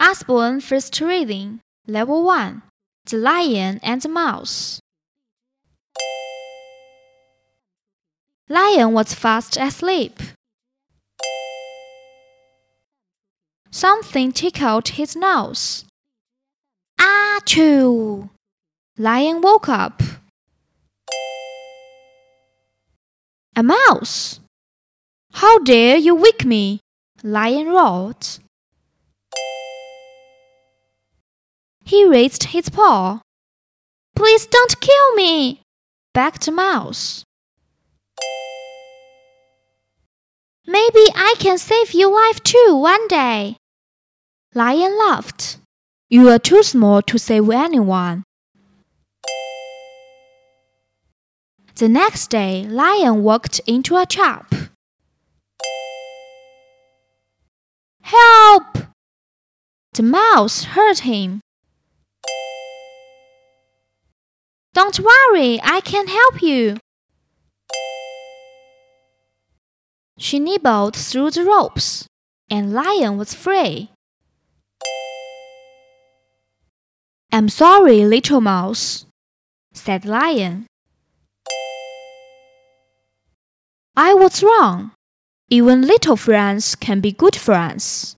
Usborne First Reading, Level 1 The Lion and the Mouse. Lion was fast asleep. Something tickled his nose. Achoo! Lion woke up. A mouse! How dare you wake me? Lion roared. He raised his paw. Please don't kill me, begged the Mouse. Maybe I can save your life too one day. Lion laughed. You are too small to save anyone. The next day, Lion walked into a trap. Help! The mouse heard him. Don't worry, I can help you. She nibbled through the ropes, and Lion was free. I'm sorry, little mouse, said Lion. I was wrong. Even little friends can be good friends.